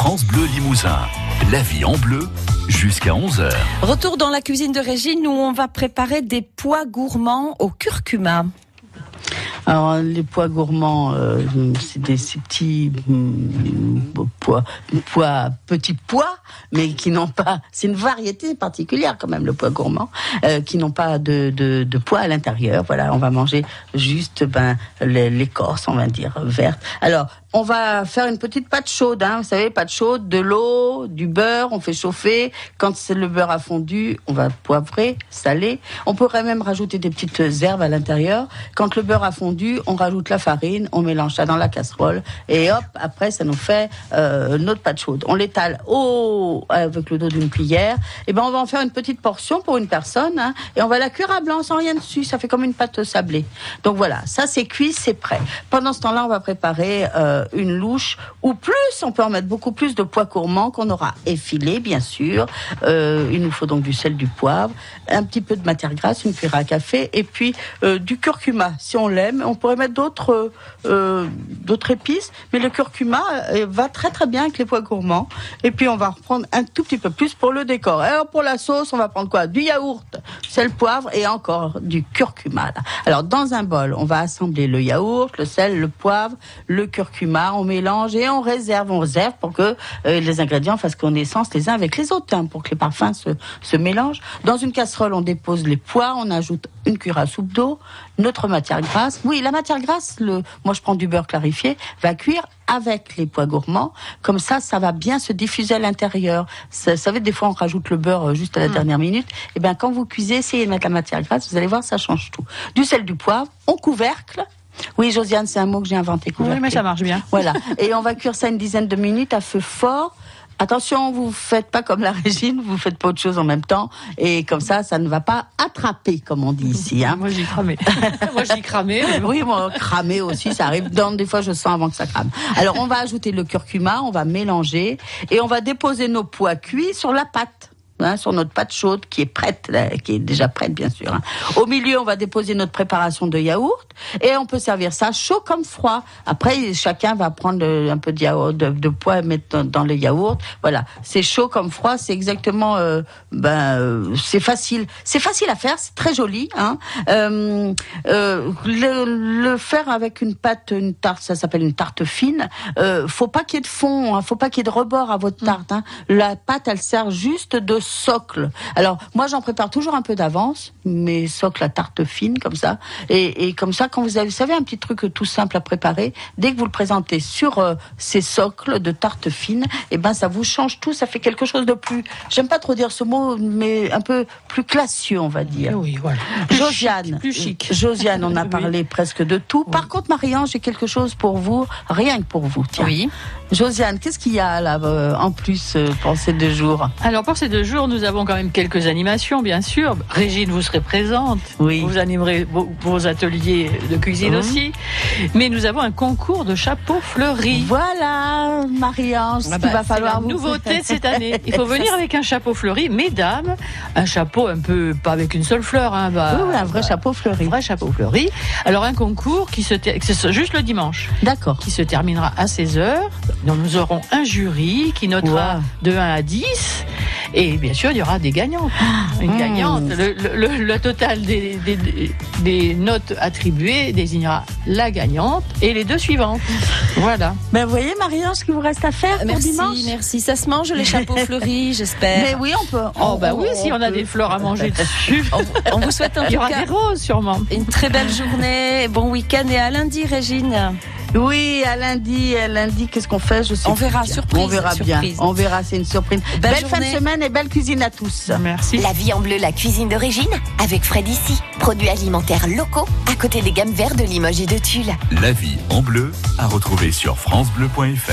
France Bleu Limousin. La vie en bleu jusqu'à 11h. Retour dans la cuisine de Régine où on va préparer des pois gourmands au curcuma. Alors les pois gourmands, euh, c'est des ces petits mm, pois, pois, petits pois, mais qui n'ont pas. C'est une variété particulière quand même le pois gourmand, euh, qui n'ont pas de, de, de pois à l'intérieur. Voilà, on va manger juste ben les- l'écorce, on va dire verte. Alors on va faire une petite pâte chaude, hein, vous savez, pâte chaude, de l'eau, du beurre, on fait chauffer. Quand le beurre a fondu, on va poivrer, saler. On pourrait même rajouter des petites herbes à l'intérieur. Quand le beurre a fondu, on rajoute la farine, on mélange ça dans la casserole et hop, après ça nous fait euh, notre pâte chaude. On l'étale au avec le dos d'une cuillère. Et ben on va en faire une petite portion pour une personne hein, et on va la cuire à blanc sans rien dessus. Ça fait comme une pâte sablée. Donc voilà, ça c'est cuit, c'est prêt. Pendant ce temps-là, on va préparer euh, une louche ou plus. On peut en mettre beaucoup plus de pois gourmands qu'on aura effilé, bien sûr. Euh, il nous faut donc du sel, du poivre, un petit peu de matière grasse, une cuillère à café, et puis euh, du curcuma, si on l'aime. On pourrait mettre d'autres euh, euh, d'autres épices, mais le curcuma euh, va très très bien avec les pois gourmands. Et puis on va reprendre un tout petit peu plus pour le décor. Alors pour la sauce, on va prendre quoi? Du yaourt, sel, poivre et encore du curcuma. Alors dans un bol, on va assembler le yaourt, le sel, le poivre, le curcuma, on mélange et on réserve. On réserve pour que euh, les ingrédients fassent connaissance les uns avec les autres, hein, pour que les parfums se, se mélangent. Dans une casserole, on dépose les pois, on ajoute une cuillère à soupe d'eau, notre matière grasse. Oui, la matière grasse, le, moi je prends du beurre clarifié, va cuire avec les pois gourmands. Comme ça, ça va bien se diffuser à l'intérieur. Ça- Vous savez, des fois, on rajoute le beurre euh, juste à la dernière minute. Et bien, quand vous cuisez, essayez de mettre la matière grasse. Vous allez voir, ça change tout. Du sel, du poivre, on couvercle. Oui, Josiane, c'est un mot que j'ai inventé. Oui, mais ça marche bien. Voilà. Et on va cuire ça une dizaine de minutes à feu fort. Attention, vous faites pas comme la régine, vous faites pas autre chose en même temps, et comme ça, ça ne va pas attraper, comme on dit ici. Hein. Moi, j'y cramé. Moi, j'y cramé. bon. Oui, moi, cramer aussi, ça arrive. Dans, des fois, je sens avant que ça crame. Alors, on va ajouter le curcuma, on va mélanger, et on va déposer nos pois cuits sur la pâte. Hein, sur notre pâte chaude qui est prête, là, qui est déjà prête bien sûr. hein. Au milieu, on va déposer notre préparation de yaourt et on peut servir ça chaud comme froid. Après, chacun va prendre un peu de yaourt, de, de pois et mettre dans, dans le yaourt. Voilà, c'est chaud comme froid, c'est exactement, euh, ben, euh, c'est facile, c'est facile à faire, c'est très joli. Hein. Euh, le, le faire avec une pâte, une tarte, ça s'appelle une tarte fine. Faut pas qu'il y ait de fond, faut pas qu'il y ait de rebord à votre tarte. Hein. La pâte, elle sert juste de socle. Alors moi, j'en prépare toujours un peu d'avance, mes socles à tarte fine comme ça, et, et comme ça, quand vous avez, vous savez, un petit truc tout simple à préparer, dès que vous le présentez sur euh, ces socles de tarte fine, et ben ça vous change tout, ça fait quelque chose de plus. J'aime pas trop dire ce mot, mais un peu plus classieux, on va dire. Oui, voilà. Josiane, plus chic. Josiane, on a Oui. parlé presque de tout. Par contre, Marianne, j'ai quelque chose pour vous, rien que pour vous. Tiens. Oui. Josiane, qu'est-ce qu'il y a là euh, en plus euh, pour ces deux jours? Alors, pour ces deux jours, nous avons quand même quelques animations, bien sûr. Régine, vous serez présente. Oui. Vous animerez vos, ateliers de cuisine Mhm. aussi. Mais nous avons un concours de chapeaux fleuris. Voilà, Marie-Ange, ce Ah qu'il bah, va falloir c'est vous la nouveauté de cette année. Il faut venir avec un chapeau fleuri, mesdames, un chapeau un peu pas avec une seule fleur, hein, bah, Oui, un vrai bah, chapeau fleuri. un vrai chapeau fleuri. Alors un concours qui se c'est juste le dimanche, D'accord. qui se terminera à 16 h Donc nous aurons un jury qui notera Wow. de 1 à 10 et bien sûr il y aura des gagnantes. Une mmh. gagnante. Le, le- le- le total des, des- des- des notes attribuées désignera la gagnante et les deux suivantes. Voilà. Ben, vous voyez, Marie-Ange, ce qu'il vous reste à faire pour Merci, dimanche merci. Ça se mange les chapeaux fleuris, j'espère. Mais oui, on peut. Oh bah oui, si on a peut. des fleurs à manger dessus. On vous souhaite en Il y aura cas des roses sûrement. une très belle journée, bon week-end et à lundi, Régine. Oui, à lundi, à lundi, qu'est-ce qu'on fait? Je sais On verra, surprise, On verra bien. On verra, c'est une surprise. Belle Belle, fin de semaine et belle cuisine à tous. Merci. La vie en bleu, la cuisine d'origine, avec Fred ici. Produits alimentaires locaux, à côté des gammes vertes de Limoges et de Tulle. La vie en bleu à retrouver sur francebleu.fr.